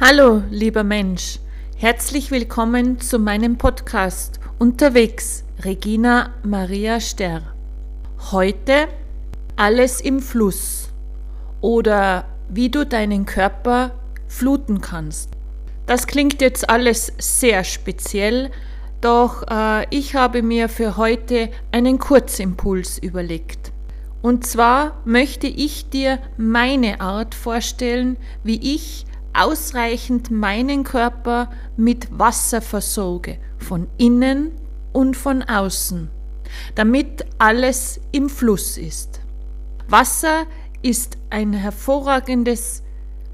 Hallo, lieber Mensch. Herzlich willkommen zu meinem Podcast Unterwegs, Regina Maria Sterr. Heute alles im Fluss oder wie du deinen Körper fluten kannst. Das klingt jetzt alles sehr speziell, doch äh, ich habe mir für heute einen Kurzimpuls überlegt. Und zwar möchte ich dir meine Art vorstellen, wie ich ausreichend meinen Körper mit Wasser versorge, von innen und von außen, damit alles im Fluss ist. Wasser ist ein hervorragendes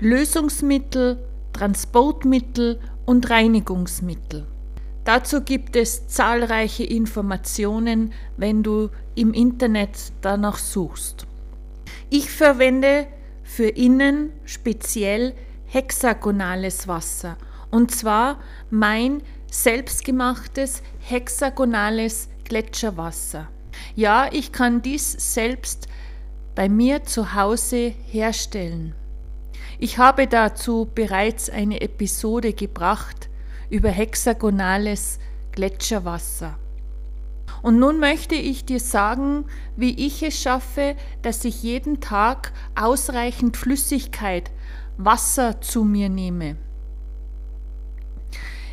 Lösungsmittel, Transportmittel und Reinigungsmittel. Dazu gibt es zahlreiche Informationen, wenn du im Internet danach suchst. Ich verwende für innen speziell hexagonales Wasser. Und zwar mein selbstgemachtes hexagonales Gletscherwasser. Ja, ich kann dies selbst bei mir zu Hause herstellen. Ich habe dazu bereits eine Episode gebracht über hexagonales Gletscherwasser. Und nun möchte ich dir sagen, wie ich es schaffe, dass ich jeden Tag ausreichend Flüssigkeit Wasser zu mir nehme.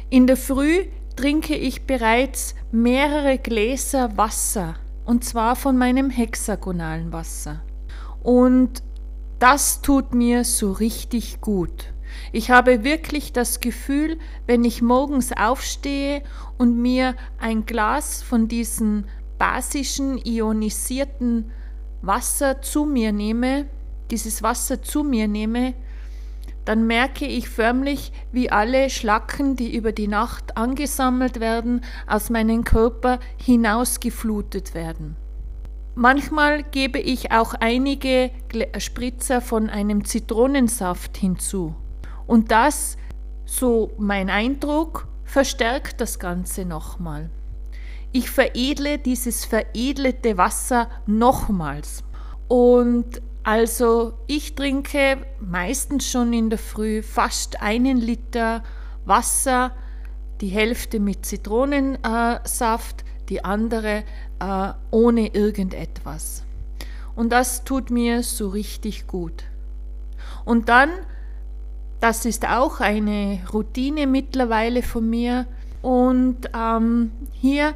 In der Früh trinke ich bereits mehrere Gläser Wasser, und zwar von meinem hexagonalen Wasser. Und das tut mir so richtig gut. Ich habe wirklich das Gefühl, wenn ich morgens aufstehe und mir ein Glas von diesem basischen ionisierten Wasser zu mir nehme, dieses Wasser zu mir nehme, dann merke ich förmlich, wie alle Schlacken, die über die Nacht angesammelt werden, aus meinem Körper hinausgeflutet werden. Manchmal gebe ich auch einige Spritzer von einem Zitronensaft hinzu. Und das, so mein Eindruck, verstärkt das Ganze nochmal. Ich veredle dieses veredelte Wasser nochmals. Und also ich trinke meistens schon in der Früh fast einen Liter Wasser, die Hälfte mit Zitronensaft, die andere äh, ohne irgendetwas. Und das tut mir so richtig gut. Und dann, das ist auch eine Routine mittlerweile von mir, und ähm, hier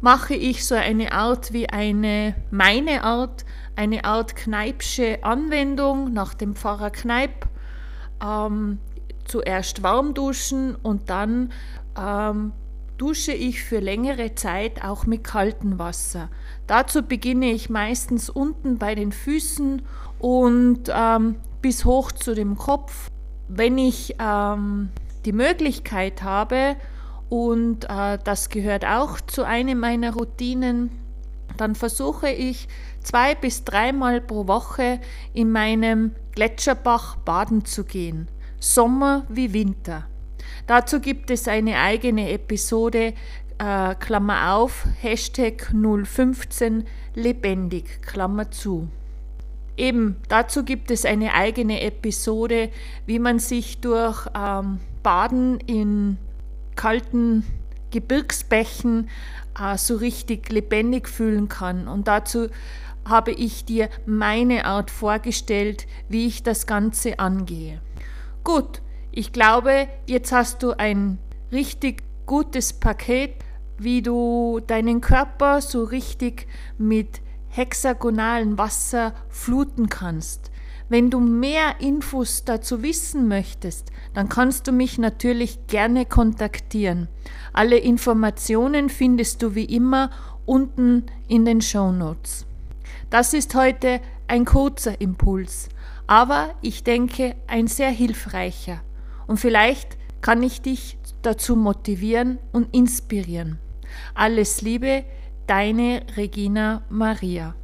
mache ich so eine Art wie eine, meine Art, eine Art Kneipsche Anwendung nach dem Pfarrer Kneip. Ähm, zuerst warm duschen und dann ähm, dusche ich für längere Zeit auch mit kaltem Wasser. Dazu beginne ich meistens unten bei den Füßen und ähm, bis hoch zu dem Kopf. Wenn ich ähm, die Möglichkeit habe, und äh, das gehört auch zu einem meiner Routinen, dann versuche ich zwei bis dreimal pro Woche in meinem Gletscherbach baden zu gehen, Sommer wie Winter. Dazu gibt es eine eigene Episode, äh, Klammer auf, Hashtag 015 lebendig, Klammer zu. Eben, dazu gibt es eine eigene Episode, wie man sich durch ähm, Baden in kalten Gebirgsbächen äh, so richtig lebendig fühlen kann. Und dazu habe ich dir meine Art vorgestellt, wie ich das Ganze angehe. Gut, ich glaube, jetzt hast du ein richtig gutes Paket, wie du deinen Körper so richtig mit hexagonalen Wasser fluten kannst. Wenn du mehr Infos dazu wissen möchtest, dann kannst du mich natürlich gerne kontaktieren. Alle Informationen findest du wie immer unten in den Show Notes. Das ist heute ein kurzer Impuls, aber ich denke ein sehr hilfreicher. Und vielleicht kann ich dich dazu motivieren und inspirieren. Alles Liebe, deine Regina Maria.